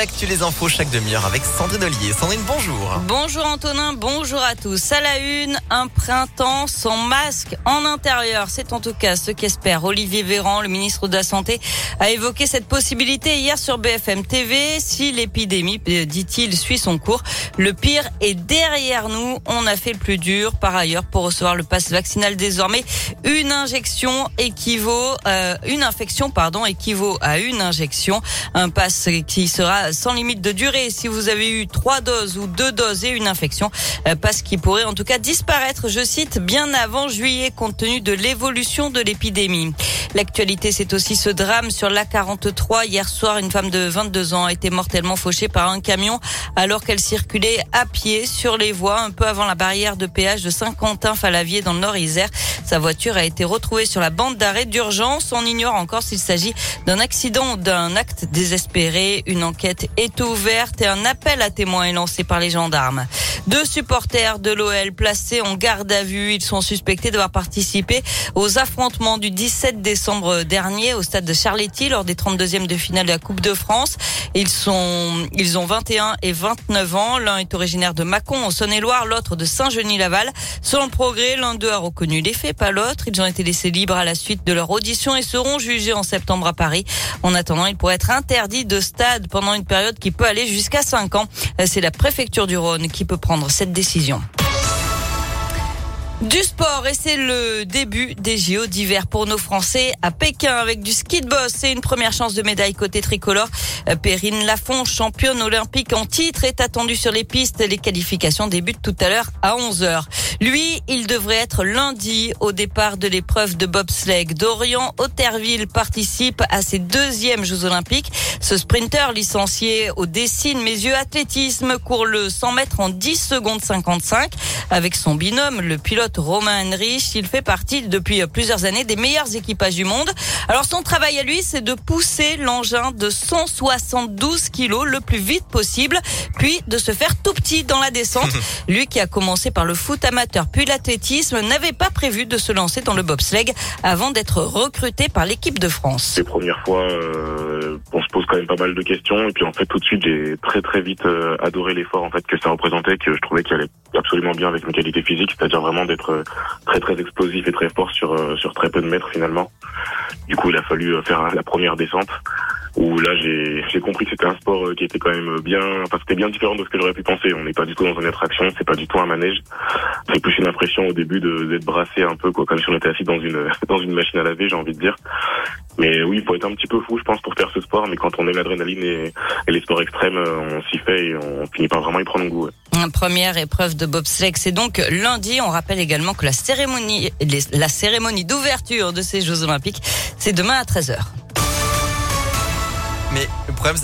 l'actu, les infos chaque demi-heure avec Sandrine Ollier. Sandrine, bonjour. Bonjour Antonin, bonjour à tous. À la une, un printemps sans masque en intérieur. C'est en tout cas ce qu'espère Olivier Véran, le ministre de la Santé, a évoqué cette possibilité hier sur BFM TV. Si l'épidémie, euh, dit-il, suit son cours, le pire est derrière nous. On a fait le plus dur. Par ailleurs, pour recevoir le pass vaccinal désormais, une injection équivaut, euh, une infection, pardon, équivaut à une injection. Un pass qui sera sans limite de durée si vous avez eu trois doses ou deux doses et une infection. Euh, passe qui pourrait en tout cas disparaître, je cite, bien avant juillet compte tenu de l'évolution de l'épidémie. L'actualité, c'est aussi ce drame sur l'A43. Hier soir, une femme de 22 ans a été mortellement fauchée par un camion alors qu'elle circulait à pied sur les voies un peu avant la barrière de péage de Saint-Quentin-Falavier dans le Nord-Isère. Sa voiture a été retrouvée sur la bande d'arrêt d'urgence. On ignore encore s'il s'agit d'un accident ou d'un acte désespéré. Une enquête est ouverte et un appel à témoins est lancé par les gendarmes. Deux supporters de l'OL placés en garde à vue. Ils sont suspectés d'avoir participé aux affrontements du 17 décembre dernier au stade de Charletti lors des 32e de finale de la Coupe de France. Ils sont, ils ont 21 et 29 ans. L'un est originaire de Mâcon en Saône-et-Loire, l'autre de Saint-Genis-Laval. Selon le progrès, l'un d'eux a reconnu les faits, pas l'autre. Ils ont été laissés libres à la suite de leur audition et seront jugés en septembre à Paris. En attendant, ils pourraient être interdits de stade pendant une période qui peut aller jusqu'à 5 ans. C'est la préfecture du Rhône qui peut prendre cette décision. Du sport et c'est le début des JO d'hiver pour nos Français à Pékin avec du ski de boss. C'est une première chance de médaille côté tricolore. Euh, Perrine Lafont, championne olympique en titre, est attendue sur les pistes. Les qualifications débutent tout à l'heure à 11h. Lui, il devrait être lundi au départ de l'épreuve de bobsleigh. Dorian Otterville participe à ses deuxièmes Jeux olympiques. Ce sprinter licencié au Dessine mes yeux athlétisme court le 100 mètres en 10 secondes 55 avec son binôme, le pilote Romain Henrich. Il fait partie depuis plusieurs années des meilleurs équipages du monde. Alors son travail à lui, c'est de pousser l'engin de 172 kilos le plus vite possible, puis de se faire tout petit dans la descente. lui qui a commencé par le foot amateur puis l'athlétisme n'avait pas prévu de se lancer dans le bobsleigh avant d'être recruté par l'équipe de France. Les premières fois, euh, on se pose quand même pas mal de questions et puis en fait tout de suite j'ai très très vite euh, adoré l'effort en fait que ça représentait, que je trouvais qu'il allait absolument bien avec mes qualités physiques, c'est-à-dire vraiment d'être euh, très très explosif et très fort sur euh, sur très peu de mètres finalement. Du coup, il a fallu euh, faire la première descente où là j'ai compris que c'était un sport qui était quand même bien enfin c'était bien différent de ce que j'aurais pu penser. On n'est pas du tout dans une attraction c'est pas du tout un manège. C'est plus une impression au début d'être brassé un peu quoi comme si on était assis dans une dans une machine à laver j'ai envie de dire mais oui il faut être un petit peu fou je pense pour faire ce sport mais quand on aime l'adrénaline et, et, les sports extrêmes on s'y fait et on finit par vraiment y prendre goût ouais. Première épreuve de bobsleigh, c'est donc lundi. On rappelle également que la cérémonie, la cérémonie d'ouverture de ces Jeux Olympiques, c'est demain à 13h. Mais le problème,